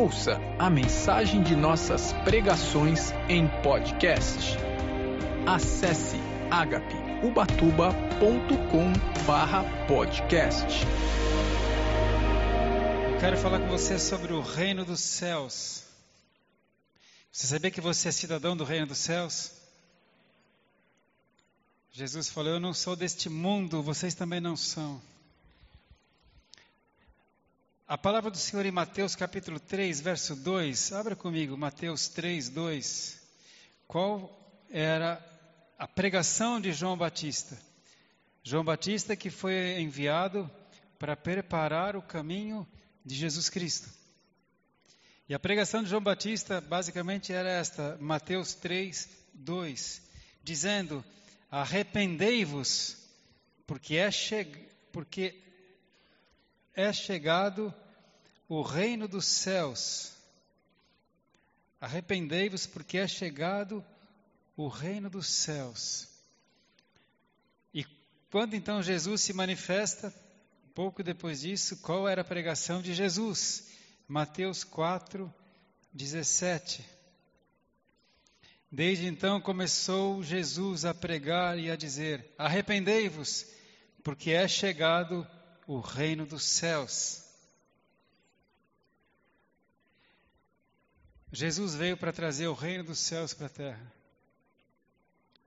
Ouça a mensagem de nossas pregações em podcast. Acesse agapeubatuba.com/podcast. Eu quero falar com você sobre o reino dos céus. Você sabia que você é cidadão do reino dos céus? Jesus falou: Eu não sou deste mundo, vocês também não são. A palavra do Senhor em Mateus capítulo 3, verso 2, abra comigo, Mateus 3, 2. Qual era a pregação de João Batista? João Batista que foi enviado para preparar o caminho de Jesus Cristo. E a pregação de João Batista basicamente era esta, Mateus 3, 2, dizendo: Arrependei-vos, porque é, che... porque é chegado o reino dos céus. Arrependei-vos, porque é chegado o reino dos céus. E quando então Jesus se manifesta, pouco depois disso, qual era a pregação de Jesus? Mateus 4, 17. Desde então começou Jesus a pregar e a dizer: Arrependei-vos, porque é chegado o reino dos céus. Jesus veio para trazer o reino dos céus para a terra.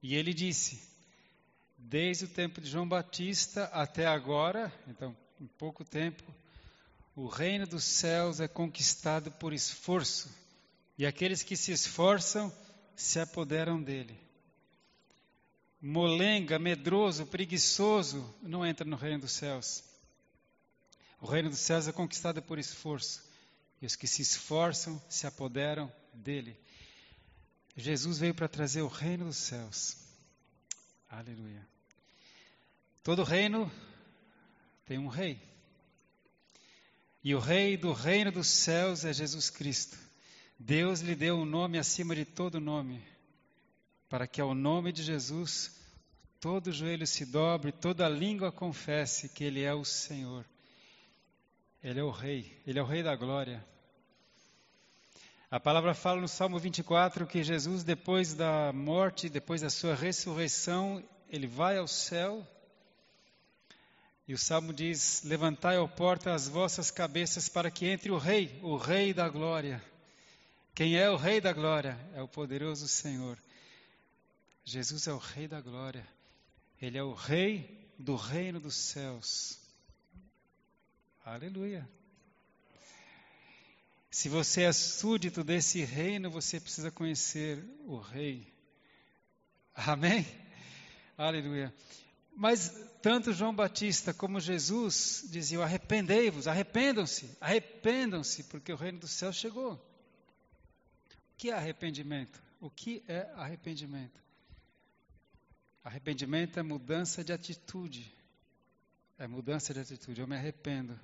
E ele disse: desde o tempo de João Batista até agora, então, em pouco tempo, o reino dos céus é conquistado por esforço, e aqueles que se esforçam se apoderam dele. Molenga, medroso, preguiçoso não entra no reino dos céus. O reino dos céus é conquistado por esforço. E os que se esforçam se apoderam dele. Jesus veio para trazer o reino dos céus. Aleluia. Todo reino tem um rei. E o rei do reino dos céus é Jesus Cristo. Deus lhe deu um nome acima de todo nome, para que ao nome de Jesus todo joelho se dobre, toda língua confesse que Ele é o Senhor. Ele é o Rei, Ele é o Rei da glória. A palavra fala no Salmo 24 que Jesus, depois da morte, depois da sua ressurreição, ele vai ao céu. E o Salmo diz: Levantai, ó porta, as vossas cabeças para que entre o Rei, o Rei da glória. Quem é o Rei da glória? É o poderoso Senhor. Jesus é o Rei da glória. Ele é o Rei do reino dos céus. Aleluia. Se você é súdito desse reino, você precisa conhecer o rei. Amém? Aleluia. Mas tanto João Batista como Jesus diziam: arrependei-vos, arrependam-se, arrependam-se, porque o reino do céu chegou. O que é arrependimento? O que é arrependimento? Arrependimento é mudança de atitude. É mudança de atitude. Eu me arrependo.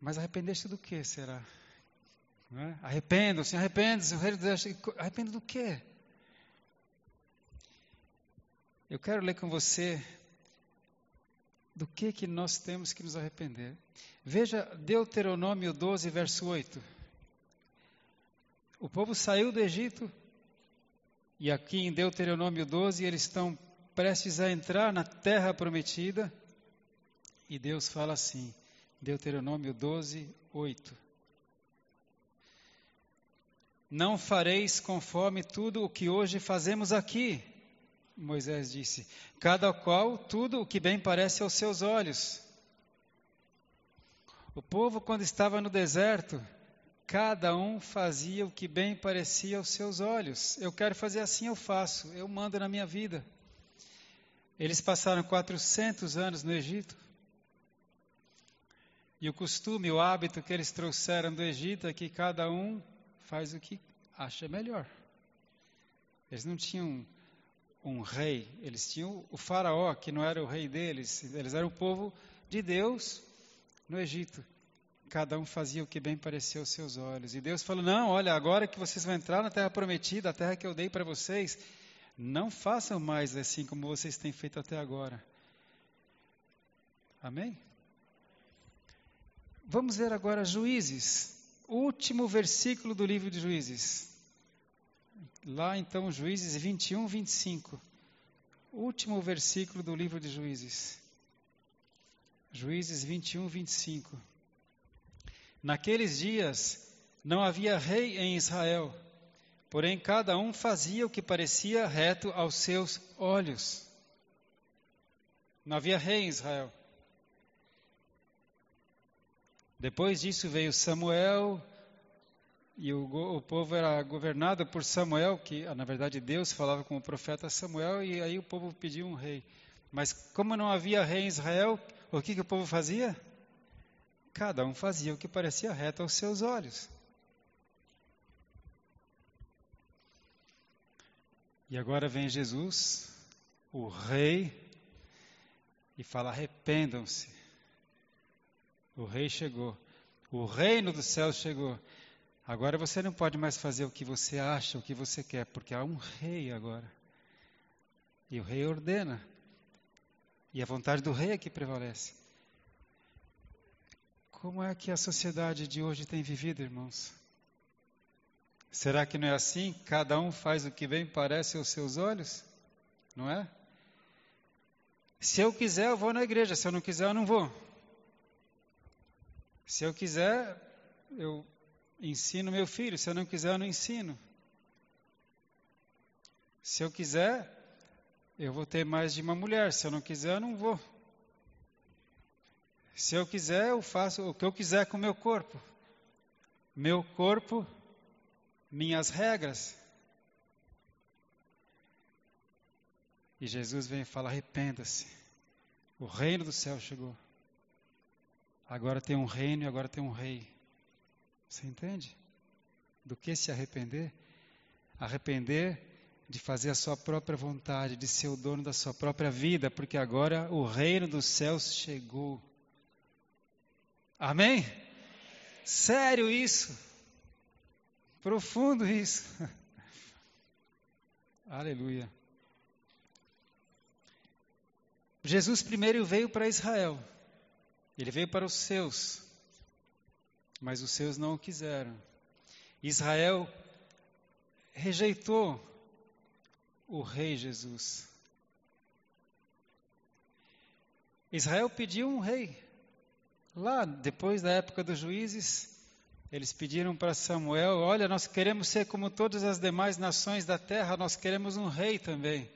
Mas arrepender-se do que será? É? Arrependam-se, arrependam-se, o reino de Deus. Arrependa do quê? Eu quero ler com você do que, que nós temos que nos arrepender. Veja Deuteronômio 12, verso 8. O povo saiu do Egito, e aqui em Deuteronômio 12 eles estão prestes a entrar na terra prometida, e Deus fala assim: Deuteronômio 12, 8. Não fareis conforme tudo o que hoje fazemos aqui, Moisés disse, cada qual tudo o que bem parece aos seus olhos. O povo, quando estava no deserto, cada um fazia o que bem parecia aos seus olhos. Eu quero fazer assim, eu faço, eu mando na minha vida. Eles passaram 400 anos no Egito. E o costume, o hábito que eles trouxeram do Egito é que cada um faz o que acha melhor. Eles não tinham um rei, eles tinham o faraó, que não era o rei deles, eles eram o povo de Deus no Egito. Cada um fazia o que bem parecia aos seus olhos. E Deus falou: Não, olha, agora que vocês vão entrar na terra prometida, a terra que eu dei para vocês, não façam mais assim como vocês têm feito até agora. Amém? Vamos ver agora Juízes. último versículo do livro de Juízes. Lá então, Juízes 21, 25. Último versículo do livro de Juízes. Juízes 21, 25. Naqueles dias não havia rei em Israel, porém cada um fazia o que parecia reto aos seus olhos. Não havia rei em Israel. Depois disso veio Samuel, e o, o, povo era governado por Samuel, que na verdade Deus falava com o profeta Samuel, e aí o povo pediu um rei. Mas como não havia rei em Israel, o que, que o povo fazia? Cada um fazia o que parecia reto aos seus olhos. E agora vem Jesus, o rei, e fala: arrependam-se o rei chegou. O reino dos céus chegou. Agora você não pode mais fazer o que você acha, o que você quer, porque há um rei agora. E o rei ordena. E a vontade do rei é que prevalece. Como é que a sociedade de hoje tem vivido, irmãos? Será que não é assim? Cada um faz o que bem parece aos seus olhos? Não é? Se eu quiser, eu vou na igreja. Se eu não quiser, eu não vou. Se eu quiser, eu ensino meu filho. Se eu não quiser, eu não ensino. Se eu quiser, eu vou ter mais de uma mulher. Se eu não quiser, eu não vou. Se eu quiser, eu faço o que eu quiser com o meu corpo. Meu corpo, minhas regras. E Jesus vem e fala: arrependa-se. O reino do céu chegou. Agora tem um reino e agora tem um rei. Você entende? Do que se arrepender? Arrepender de fazer a sua própria vontade, de ser o dono da sua própria vida, porque agora o reino dos céus chegou. Amém? Sério isso? Profundo isso. Aleluia. Jesus primeiro veio para Israel. Ele veio para os seus, mas os seus não o quiseram. Israel rejeitou o rei Jesus. Israel pediu um rei. Lá, depois da época dos juízes, eles pediram para Samuel: Olha, nós queremos ser como todas as demais nações da terra, nós queremos um rei também.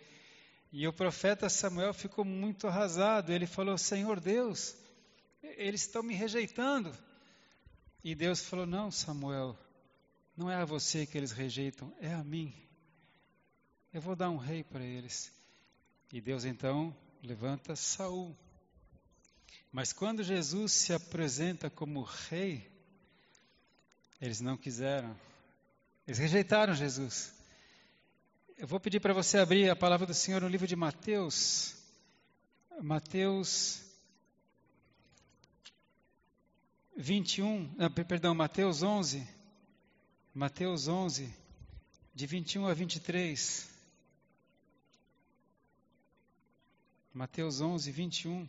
E o profeta Samuel ficou muito arrasado. Ele falou: Senhor Deus, eles estão me rejeitando. E Deus falou: Não, Samuel, não é a você que eles rejeitam, é a mim. Eu vou dar um rei para eles. E Deus então levanta Saul. Mas quando Jesus se apresenta como rei, eles não quiseram. Eles rejeitaram Jesus. Eu vou pedir para você abrir a palavra do Senhor no livro de Mateus. Mateus 21, ah, perdão, Mateus 11, Mateus 11, de 21 a 23. Mateus 11, 21.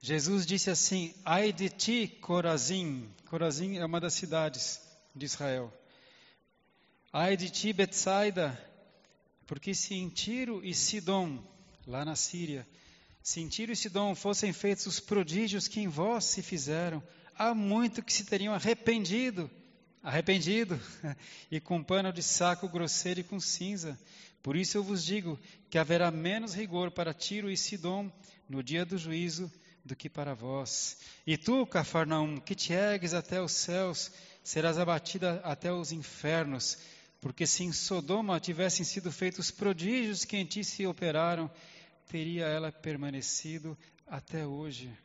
Jesus disse assim: Ai de ti, Corazim. Corazim é uma das cidades de Israel. Ai de ti, Betsaida, porque se em Tiro e Sidom, lá na Síria, se em Tiro e Sidom fossem feitos os prodígios que em vós se fizeram, há muito que se teriam arrependido, arrependido, e com pano de saco grosseiro e com cinza. Por isso eu vos digo que haverá menos rigor para Tiro e Sidom no dia do juízo do que para vós. E tu, Cafarnaum, que te ergues até os céus, serás abatida até os infernos, porque se em Sodoma tivessem sido feitos prodígios que em ti se operaram, teria ela permanecido até hoje.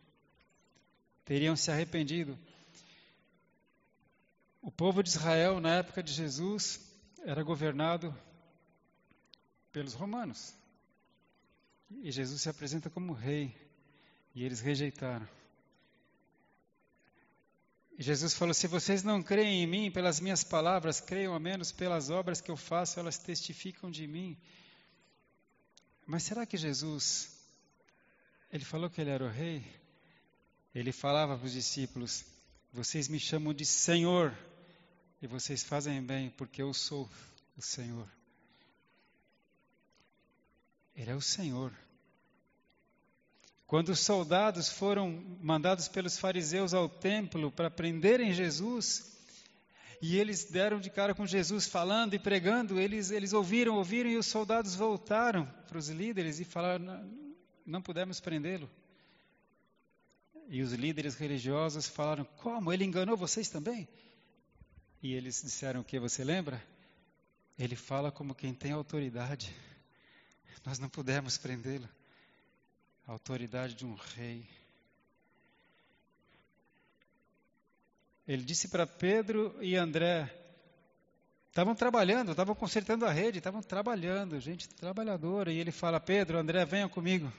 Teriam se arrependido. O povo de Israel, na época de Jesus, era governado pelos romanos. E Jesus se apresenta como rei. E eles rejeitaram. E Jesus falou: Se vocês não creem em mim pelas minhas palavras, creiam ao menos pelas obras que eu faço, elas testificam de mim. Mas será que Jesus, ele falou que ele era o rei? Ele falava para os discípulos: Vocês me chamam de Senhor, e vocês fazem bem, porque eu sou o Senhor. Ele é o Senhor. Quando os soldados foram mandados pelos fariseus ao templo para prenderem Jesus, e eles deram de cara com Jesus falando e pregando, eles, eles ouviram, ouviram, e os soldados voltaram para os líderes e falaram: não, não pudemos prendê-lo. E os líderes religiosos falaram: Como? Ele enganou vocês também? E eles disseram: O que você lembra? Ele fala como quem tem autoridade. Nós não pudemos prendê-lo. A autoridade de um rei. Ele disse para Pedro e André: estavam trabalhando, estavam consertando a rede, estavam trabalhando, gente trabalhadora. E ele fala: Pedro, André, venham comigo.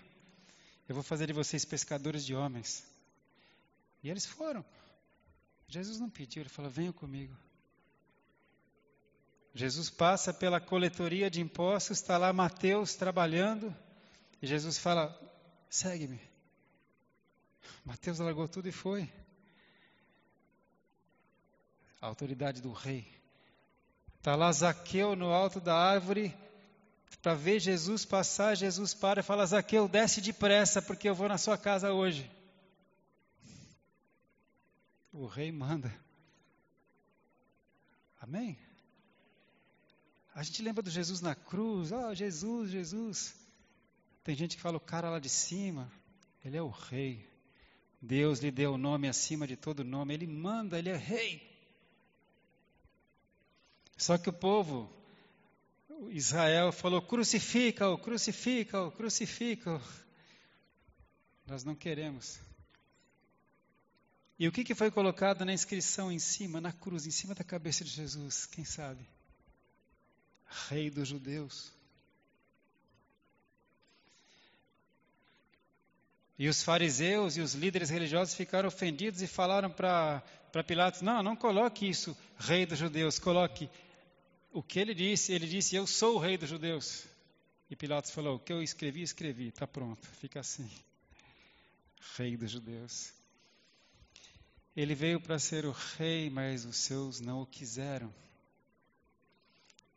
Eu vou fazer de vocês pescadores de homens. E eles foram. Jesus não pediu, ele falou: venham comigo. Jesus passa pela coletoria de impostos, está lá Mateus trabalhando, e Jesus fala: segue-me. Mateus largou tudo e foi. A autoridade do rei. Está lá Zaqueu no alto da árvore, para ver Jesus passar, Jesus para e fala: Zaqueu, desce depressa, porque eu vou na sua casa hoje. O rei manda. Amém? A gente lembra do Jesus na cruz, oh, Jesus, Jesus. Tem gente que fala o cara lá de cima, ele é o rei. Deus lhe deu o nome acima de todo nome, ele manda, ele é rei. Só que o povo, Israel, falou: crucifica-o, crucifica-o, crucifica-o. Nós não queremos. E o que, que foi colocado na inscrição em cima, na cruz, em cima da cabeça de Jesus? Quem sabe? Rei dos judeus. E os fariseus e os líderes religiosos ficaram ofendidos e falaram para Pilatos: Não, não coloque isso, rei dos judeus, coloque o que ele disse. Ele disse: Eu sou o rei dos judeus. E Pilatos falou: O que eu escrevi, escrevi, está pronto, fica assim. Rei dos judeus. Ele veio para ser o rei, mas os seus não o quiseram.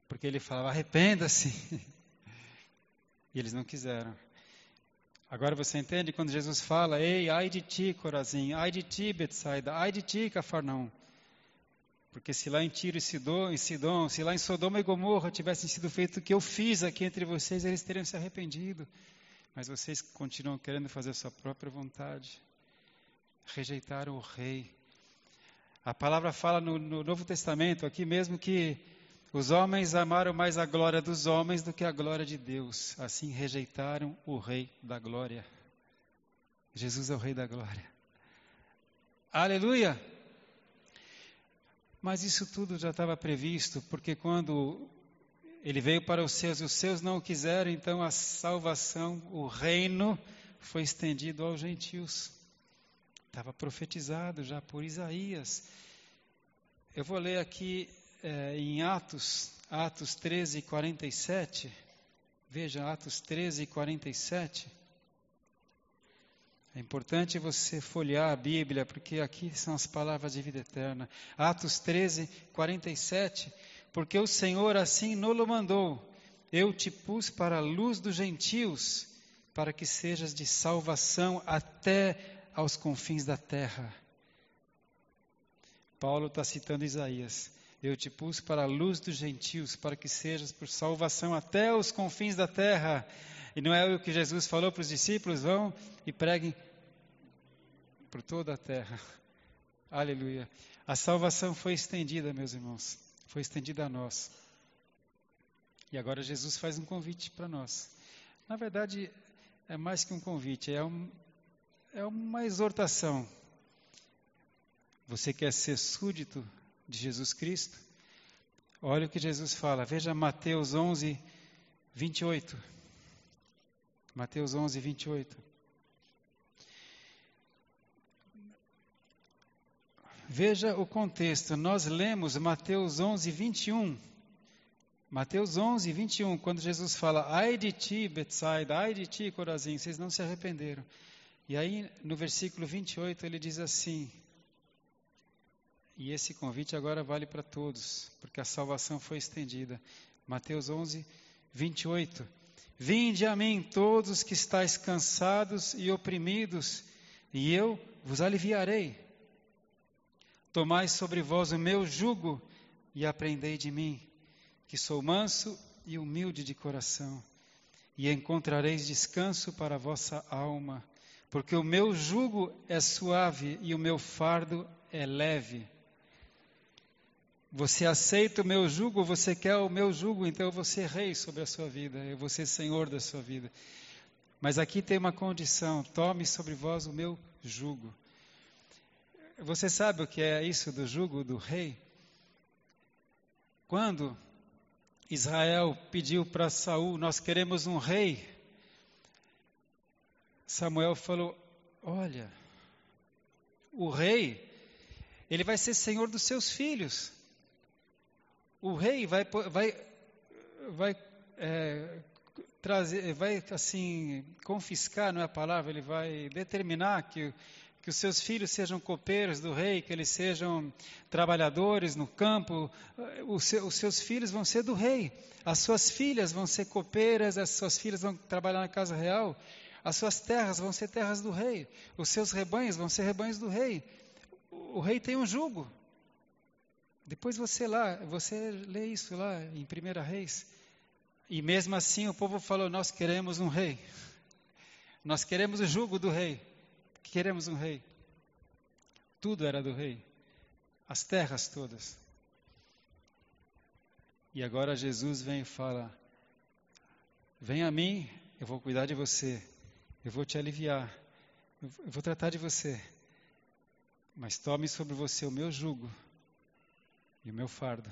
Porque ele falava: arrependa-se. E eles não quiseram. Agora você entende quando Jesus fala: Ei, ai de ti, Corazim, ai de ti, Betsaida, ai de ti, Cafarnaum. Porque se lá em Tiro e Sidom, em Sidom, se lá em Sodoma e Gomorra tivessem sido feito o que eu fiz aqui entre vocês, eles teriam se arrependido. Mas vocês continuam querendo fazer a sua própria vontade rejeitaram o rei. A palavra fala no, no, Novo Testamento, aqui mesmo, que os homens amaram mais a glória dos homens do que a glória de Deus. Assim rejeitaram o rei da glória. Jesus é o rei da glória. Aleluia! Mas isso tudo já estava previsto, porque quando ele veio para os seus e os seus não o quiseram, então a salvação, o reino, foi estendido aos gentios. Estava profetizado já por Isaías. Eu vou ler aqui é, em Atos, Atos 13, 47. Veja, Atos 13, 47. É importante você folhear a Bíblia, porque aqui são as palavras de vida eterna. Atos 13, 47. Porque o Senhor assim nolo mandou. Eu te pus para a luz dos gentios, para que sejas de salvação até aos confins da terra. Paulo está citando Isaías. Eu te pus para a luz dos gentios, para que sejas por salvação até os confins da terra. E não é o que Jesus falou para os discípulos: vão e preguem por toda a terra. Aleluia. A salvação foi estendida, meus irmãos. Foi estendida a nós. E agora Jesus faz um convite para nós. Na verdade, é mais que um convite, é um, é uma exortação. Você quer ser súdito de Jesus Cristo? Olha o que Jesus fala. Veja Mateus 11, 28. Mateus 11, 28. Veja o contexto. Nós lemos Mateus 11, 21. Mateus 11, 21, quando Jesus fala, ai de ti, Betsaida, ai de ti, Corazim, vocês não se arrependeram. E aí, no versículo 28, ele diz assim: e esse convite agora vale para todos, porque a salvação foi estendida. Mateus 11, 28. Vinde a mim todos os que estáis cansados e oprimidos, e eu vos aliviarei. Tomai sobre vós o meu jugo e aprendei de mim, que sou manso e humilde de coração, e encontrareis descanso para a vossa alma, porque o meu jugo é suave e o meu fardo é leve. Você aceita o meu jugo, você quer o meu jugo, então eu vou ser rei sobre a sua vida, eu vou ser senhor da sua vida. Mas aqui tem uma condição: tome sobre vós o meu jugo. Você sabe o que é isso do jugo do rei? Quando Israel pediu para Saul, nós queremos um rei. Samuel falou: Olha, o rei, ele vai ser senhor dos seus filhos o rei vai, vai, vai é, trazer, vai assim confiscar, não é a palavra, ele vai determinar que que os seus filhos sejam copeiros do rei, que eles sejam trabalhadores no campo, os, seus filhos vão ser do rei, as suas filhas vão ser copeiras, as suas filhas vão trabalhar na casa real, as suas terras vão ser terras do rei, os seus rebanhos vão ser rebanhos do rei. O rei tem um jugo, depois você lá, você lê isso lá em Primeira Reis. E mesmo assim o povo falou: Nós queremos um rei. Nós queremos o jugo do rei. Queremos um rei. Tudo era do rei. As terras todas. E agora Jesus vem e fala: Vem a mim, eu vou cuidar de você. Eu vou te aliviar. Eu vou tratar de você. Mas tome sobre você o meu jugo e o meu fardo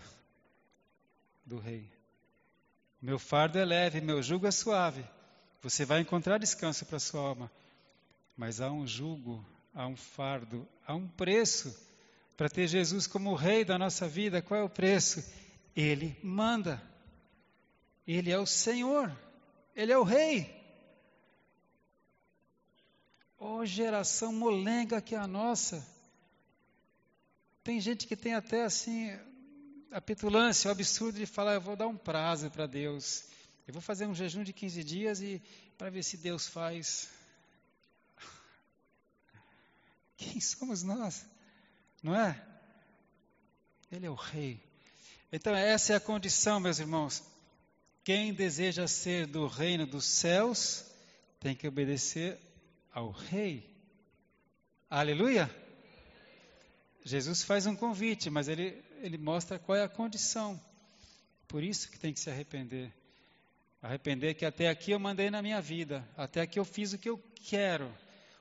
do rei. Meu fardo é leve, meu jugo é suave. Você vai encontrar descanso para sua alma. Mas há um jugo, há um fardo, há um preço para ter Jesus como rei da nossa vida. Qual é o preço? Ele manda. Ele é o Senhor. Ele é o rei. Oh, geração molenga que é a nossa. Tem gente que tem até assim a petulância, o absurdo de falar, eu vou dar um prazo para Deus. Eu vou fazer um jejum de 15 dias e para ver se Deus faz. Quem somos nós? Não é? Ele é o rei. Então essa é a condição, meus irmãos. Quem deseja ser do reino dos céus tem que obedecer ao rei. Aleluia! Jesus faz um convite, mas ele, ele mostra qual é a condição. Por isso que tem que se arrepender. Arrepender que até aqui eu mandei na minha vida, até aqui eu fiz o que eu quero.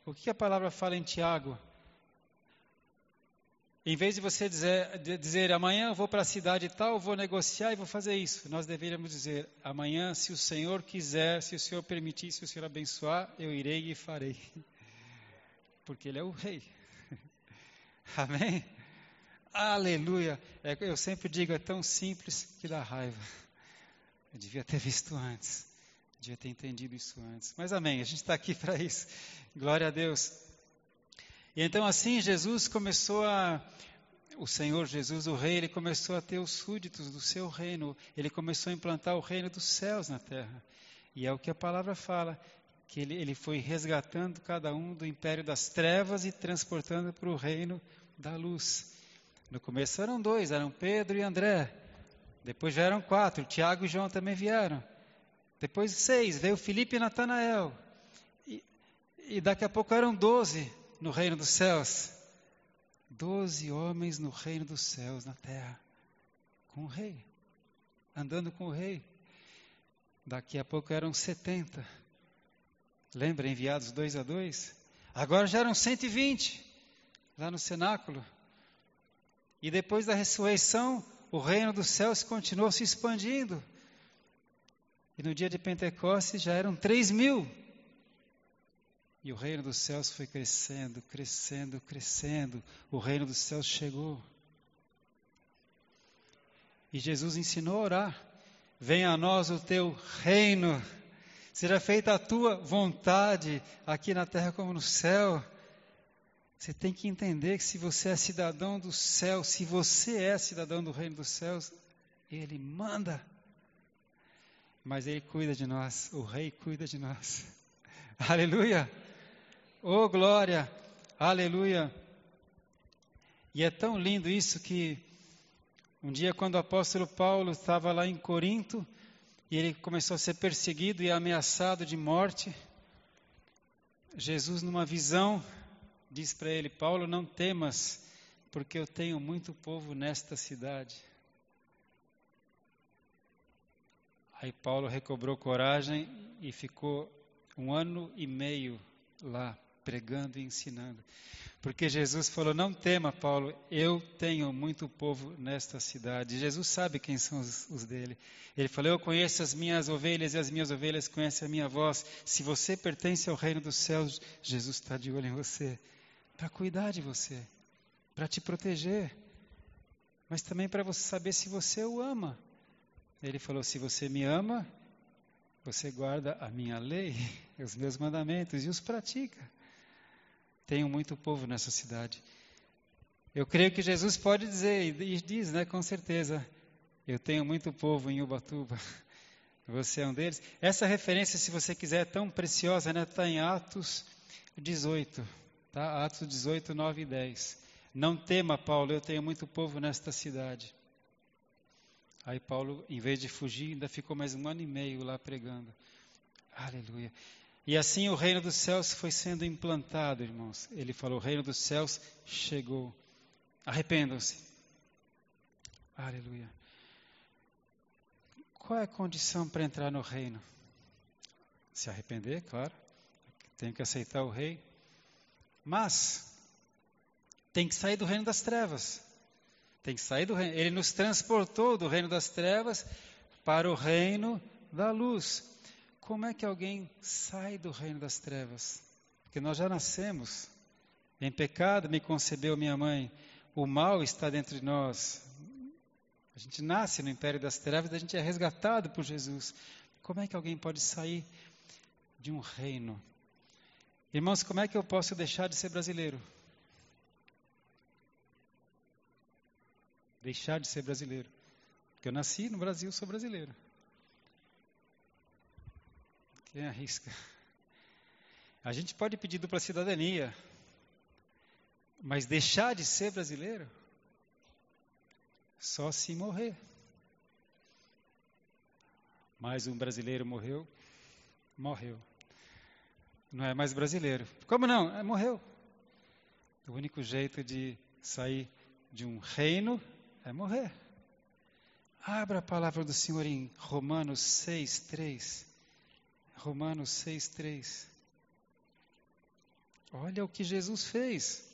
O que a palavra fala em Tiago? Em vez de você dizer, de dizer amanhã eu vou para a cidade tal, vou negociar e vou fazer isso, nós deveríamos dizer amanhã, se o Senhor quiser, se o Senhor permitir, se o Senhor abençoar, eu irei e farei. Porque Ele é o Rei. Amém? Aleluia! É, eu sempre digo, é tão simples que dá raiva. Eu devia ter visto antes. Devia ter entendido isso antes. Mas amém, a gente está aqui para isso. Glória a Deus. E então assim Jesus começou a. O Senhor Jesus, o Rei, ele começou a ter os súditos do seu reino. Ele começou a implantar o reino dos céus na terra. E é o que a palavra fala que ele, ele foi resgatando cada um do império das trevas e transportando para o reino da luz. No começo eram dois, eram Pedro e André. Depois vieram quatro, Tiago e João também vieram. Depois seis, veio Filipe e Natanael. E, e daqui a pouco eram doze no reino dos céus. Doze homens no reino dos céus, na terra, com o rei, andando com o rei. Daqui a pouco eram setenta Lembra, enviados dois a dois? Agora já eram 120 lá no cenáculo. E depois da ressurreição, o reino dos céus continuou se expandindo. E no dia de Pentecostes já eram 3 mil. E o reino dos céus foi crescendo, crescendo, crescendo. O reino dos céus chegou. E Jesus ensinou a orar: Venha a nós o teu reino Seja feita a tua vontade aqui na terra como no céu. Você tem que entender que se você é cidadão do céu, se você é cidadão do reino dos céus, ele manda. Mas ele cuida de nós, o rei cuida de nós. Aleluia! Oh glória! Aleluia! E é tão lindo isso que um dia, quando o apóstolo Paulo estava lá em Corinto, e ele começou a ser perseguido e ameaçado de morte, Jesus, numa visão, diz para ele: Paulo, não temas, porque eu tenho muito povo nesta cidade. Aí Paulo recobrou coragem e ficou um ano e meio lá, pregando e ensinando. Porque Jesus falou: Não tema, Paulo, eu tenho muito povo nesta cidade. Jesus sabe quem são os, os, dele. Ele falou: Eu conheço as minhas ovelhas e as minhas ovelhas conhecem a minha voz. Se você pertence ao reino dos céus, Jesus está de olho em você para cuidar de você, para te proteger, mas também para você saber se você o ama. Ele falou: Se você me ama, você guarda a minha lei, os meus mandamentos e os pratica. Tenho muito povo nessa cidade. Eu creio que Jesus pode dizer, e diz, né, com certeza, eu tenho muito povo em Ubatuba. Você é um deles. Essa referência, se você quiser, é tão preciosa, está né? Tá em Atos 18, tá? Atos 18, 9 e 10. Não tema, Paulo, eu tenho muito povo nesta cidade. Aí Paulo, em vez de fugir, ainda ficou mais um ano e meio lá pregando. Aleluia. E assim o reino dos céus foi sendo implantado, irmãos. Ele falou: o reino dos céus chegou. Arrependam-se. Aleluia. Qual é a condição para entrar no reino? Se arrepender, claro. Tem que aceitar o rei. Mas tem que sair do reino das trevas. Tem que sair do reino. Ele nos transportou do reino das trevas para o reino da luz. Como é que alguém sai do reino das trevas? Porque nós já nascemos. Em pecado me concebeu minha mãe. O mal está dentro de nós. A gente nasce no império das trevas, a gente é resgatado por Jesus. Como é que alguém pode sair de um reino? Irmãos, como é que eu posso deixar de ser brasileiro? deixar de ser brasileiro. Porque eu nasci no Brasil, sou brasileiro. Quem arrisca? A gente pode pedir dupla cidadania, mas deixar de ser brasileiro? Só se morrer. Mais um brasileiro morreu, morreu. Não é mais brasileiro. Como não? É, morreu. O único jeito de sair de um reino é morrer. Abra a palavra do Senhor em Romanos 6, 3. Romanos 6, 3. Olha o que Jesus fez.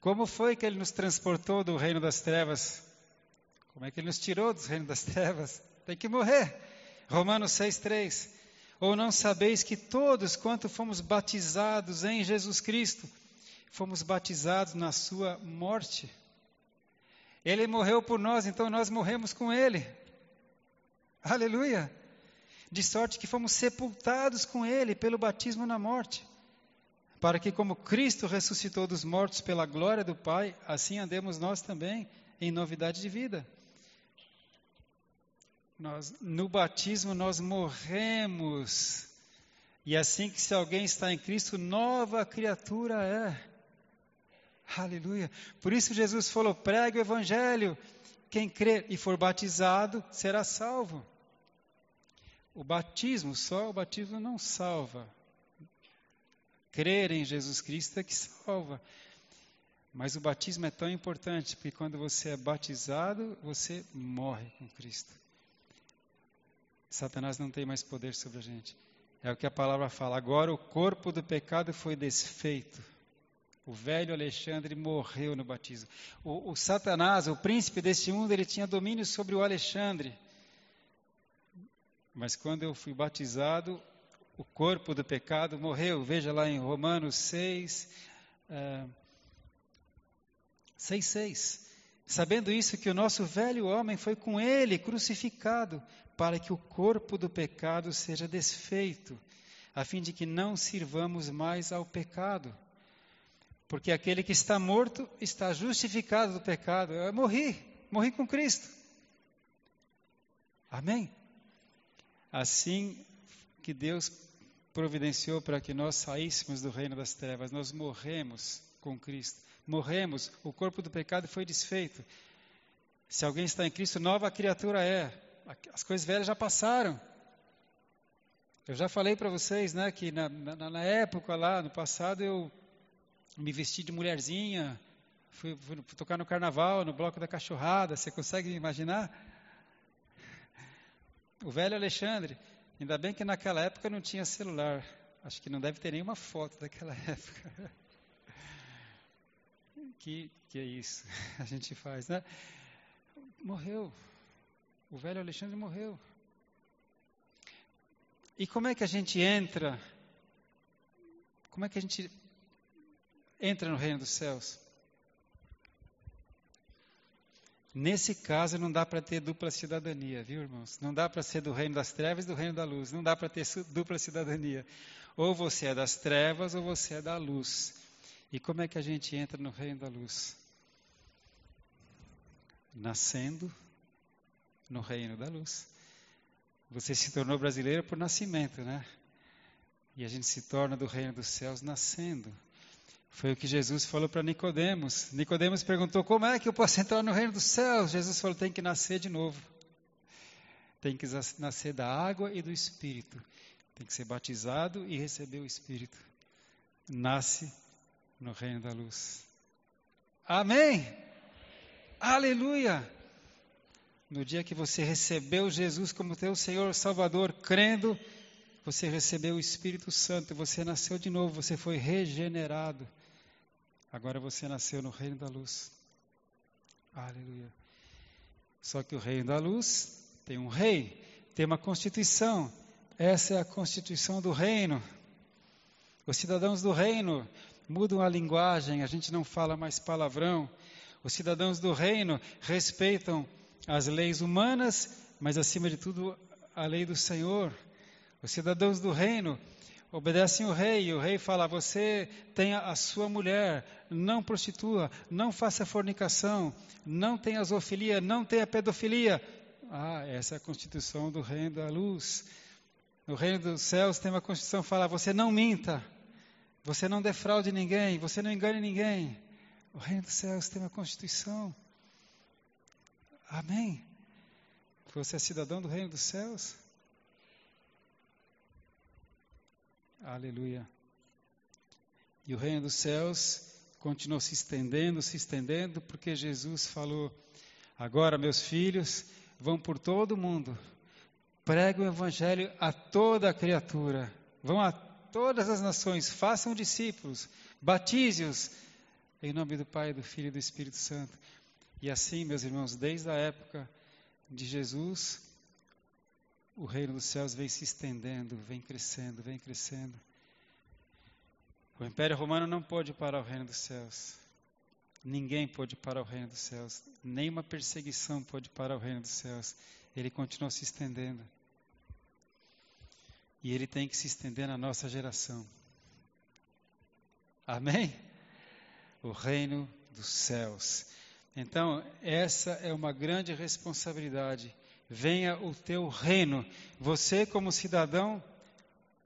Como foi que ele nos transportou do reino das trevas? Como é que ele nos tirou do reino das trevas? Tem que morrer. Romanos 6, 3. Ou não sabeis que todos quanto fomos batizados em Jesus Cristo, fomos batizados na sua morte? Ele morreu por nós, então nós morremos com ele. Aleluia! De sorte que fomos sepultados com ele pelo batismo na morte, para que, como Cristo ressuscitou dos mortos pela glória do Pai, assim andemos nós também em novidade de vida. Nós, no batismo nós morremos. E assim que se alguém está em Cristo, nova criatura é. Aleluia. Por isso Jesus falou: pregue o evangelho. Quem crer e for batizado será salvo. O batismo, só o batismo não salva. Crer em Jesus Cristo é que salva. Mas o batismo é tão importante, porque quando você é batizado, você morre com Cristo. Satanás não tem mais poder sobre a gente. É o que a palavra fala. Agora o corpo do pecado foi desfeito. O velho Alexandre morreu no batismo. O, o, Satanás, o príncipe deste mundo, ele tinha domínio sobre o Alexandre. Mas quando eu fui batizado, o corpo do pecado morreu. Veja lá em Romanos 6, uh, 6, 6. Sabendo isso, que o nosso velho homem foi com ele crucificado, para que o corpo do pecado seja desfeito, a fim de que não sirvamos mais ao pecado. Porque aquele que está morto está justificado do pecado. Eu morri, morri com Cristo. Amém? Assim que Deus providenciou para que nós saíssemos do reino das trevas, nós morremos com Cristo. Morremos, o corpo do pecado foi desfeito. Se alguém está em Cristo, nova criatura é. As coisas velhas já passaram. Eu já falei para vocês, né, que na, na, na, época lá, no passado, eu me vesti de mulherzinha, fui, fui, tocar no carnaval, no bloco da cachorrada. Você consegue imaginar? O velho Alexandre. Ainda bem que naquela época não tinha celular. Acho que não deve ter nenhuma foto daquela época. Que, que é isso? A gente faz, né? Morreu. O velho Alexandre morreu. E como é que a gente entra? Como é que a gente entra no reino dos céus? Nesse caso, não dá para ter dupla cidadania, viu, irmãos? Não dá para ser do reino das trevas e do reino da luz. Não dá para ter dupla cidadania. Ou você é das trevas ou você é da luz. E como é que a gente entra no reino da luz? Nascendo no reino da luz. Você se tornou brasileiro por nascimento, né? E a gente se torna do reino dos céus nascendo. Foi o que Jesus falou para Nicodemos. Nicodemos perguntou: "Como é que eu posso entrar no reino dos céus?" Jesus falou: "Tem que nascer de novo. Tem que nascer da água e do espírito. Tem que ser batizado e receber o espírito. Nasce no reino da luz. Amém. Aleluia. No dia que você recebeu Jesus como teu Senhor Salvador, crendo, você recebeu o Espírito Santo, você nasceu de novo, você foi regenerado. Agora você nasceu no reino da luz. Aleluia. Só que o reino da luz tem um rei, tem uma constituição. Essa é a constituição do reino. Os cidadãos do reino mudam a linguagem, a gente não fala mais palavrão. Os cidadãos do reino respeitam as leis humanas, mas acima de tudo a lei do Senhor. Os cidadãos do reino obedecem o rei, e o rei fala: Você tenha a sua mulher, não prostitua, não faça fornicação, não tenha zoofilia, não tenha pedofilia. Ah, essa é a constituição do reino da luz. No reino dos céus tem uma constituição que fala: Você não minta, você não defraude ninguém, você não engane ninguém. O reino dos céus tem uma constituição. Amém? Você é cidadão do reino dos céus? Aleluia. E o reino dos céus continuou se estendendo, se estendendo, porque Jesus falou: Agora, meus filhos, vão por todo o mundo, preguem o evangelho a toda a criatura, vão a todas as nações, façam discípulos, batize-os em nome do Pai, do Filho e do Espírito Santo. E assim, meus irmãos, desde a época de Jesus, o reino dos céus vem se estendendo, vem crescendo, vem crescendo. O Império Romano não pôde parar o reino dos céus. Ninguém pôde parar o reino dos céus. Nenhuma perseguição pôde parar o reino dos céus. Ele continuou se estendendo. E ele tem que se estender na nossa geração. Amém? O reino dos céus. Então, essa é uma grande responsabilidade venha o teu reino. Você, como cidadão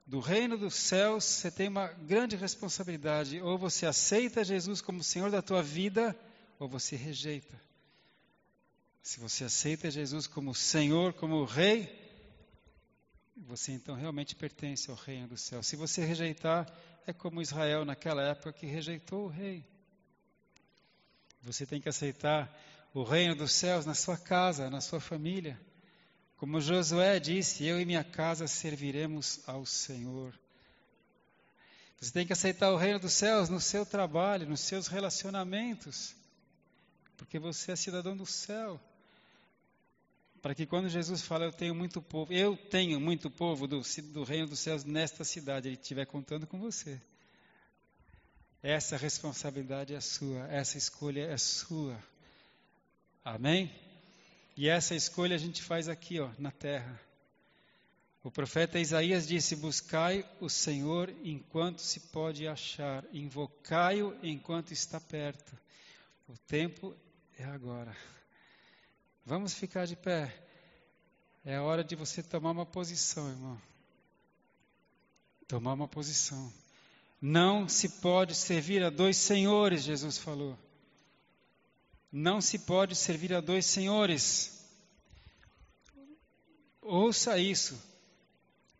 do reino dos céus, você tem uma grande responsabilidade. Ou você aceita Jesus como Senhor da tua vida, ou você rejeita. Se você aceita Jesus como Senhor, como Rei, você então realmente pertence ao reino dos céus. Se você rejeitar, é como Israel naquela época que rejeitou o Rei. Você tem que aceitar o reino dos céus na sua casa, na sua família. Como Josué disse, eu e minha casa serviremos ao Senhor. Você tem que aceitar o reino dos céus no seu trabalho, nos seus relacionamentos, porque você é cidadão do céu. Para que quando Jesus fala, eu tenho muito povo, eu tenho muito povo do, do reino dos céus nesta cidade, ele estiver contando com você. Essa responsabilidade é sua, essa escolha é sua. Amém? E essa escolha a gente faz aqui, ó, na terra. O profeta Isaías disse: Buscai o Senhor enquanto se pode achar, invocai-o enquanto está perto. O tempo é agora. Vamos ficar de pé. É a hora de você tomar uma posição, irmão. Tomar uma posição. Não se pode servir a dois senhores, Jesus falou. Não se pode servir a dois senhores. Ouça isso.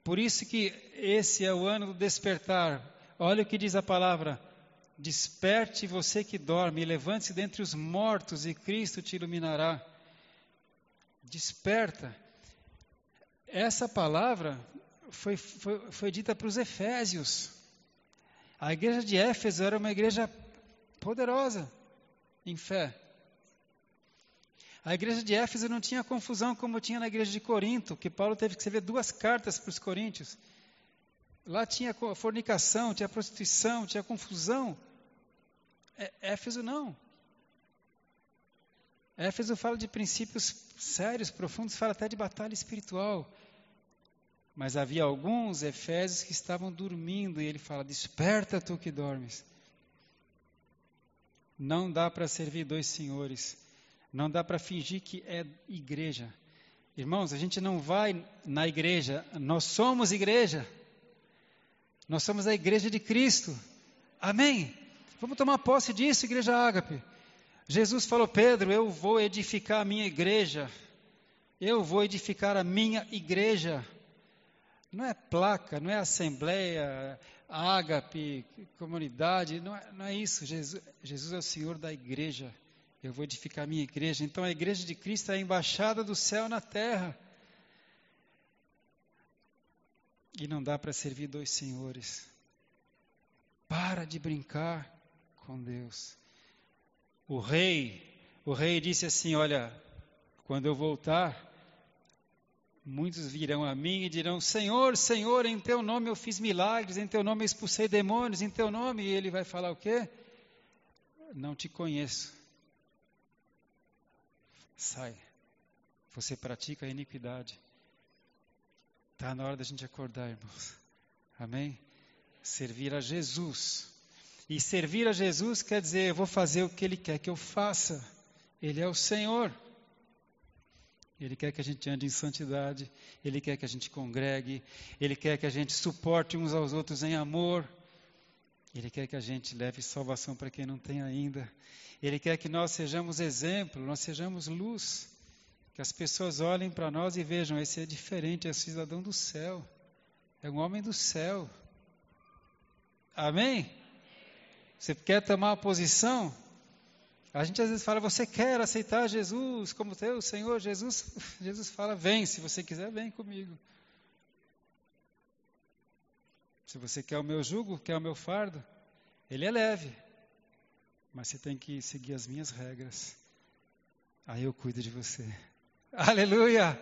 Por isso que esse é o ano do despertar. Olha o que diz a palavra: Desperte você que dorme, levante-se dentre os mortos e Cristo te iluminará. Desperta. Essa palavra foi, foi, foi dita para os Efésios. A igreja de Éfeso era uma igreja poderosa em fé. A igreja de Éfeso não tinha confusão como tinha na igreja de Corinto, que Paulo teve que escrever duas cartas para os coríntios. Lá tinha fornicação, tinha prostituição, tinha confusão. É, Éfeso não. Éfeso fala de princípios sérios, profundos, fala até de batalha espiritual. Mas havia alguns efésios que estavam dormindo e ele fala: Desperta tu que dormes. Não dá para servir dois senhores. Não dá para fingir que é igreja. Irmãos, a gente não vai na igreja, nós somos igreja. Nós somos a igreja de Cristo. Amém? Vamos tomar posse disso, igreja ágape. Jesus falou: Pedro, eu vou edificar a minha igreja. Eu vou edificar a minha igreja. Não é placa, não é assembleia, ágape, comunidade, não é, não é isso. Jesus, Jesus é o Senhor da igreja. Eu vou edificar minha igreja. Então a igreja de Cristo é a embaixada do céu na terra. E não dá para servir dois senhores. Para de brincar com Deus. O rei, o rei disse assim: Olha, quando eu voltar, muitos virão a mim e dirão: Senhor, Senhor, em teu nome eu fiz milagres, em teu nome eu expulsei demônios, em teu nome. E ele vai falar o quê? Não te conheço. Sai. Você pratica a iniquidade. Está na hora da gente acordar, irmãos. Amém? Servir a Jesus. E servir a Jesus quer dizer, eu vou fazer o que Ele quer que eu faça. Ele é o Senhor. Ele quer que a gente ande em santidade, Ele quer que a gente congregue, Ele quer que a gente suporte uns aos outros em amor, Ele quer que a gente leve salvação para quem não tem ainda, ele quer que nós sejamos exemplo, nós sejamos luz. Que as pessoas olhem para nós e vejam: esse é diferente, é cidadão do céu, é um homem do céu. Amém? Você quer tomar uma posição? A gente às vezes fala, você quer aceitar Jesus como teu Senhor? Jesus, Jesus fala, vem, se você quiser, vem comigo. Se você quer o meu jugo, quer o meu fardo, ele é leve mas você tem que seguir as minhas regras. Aí eu cuido de você. Aleluia!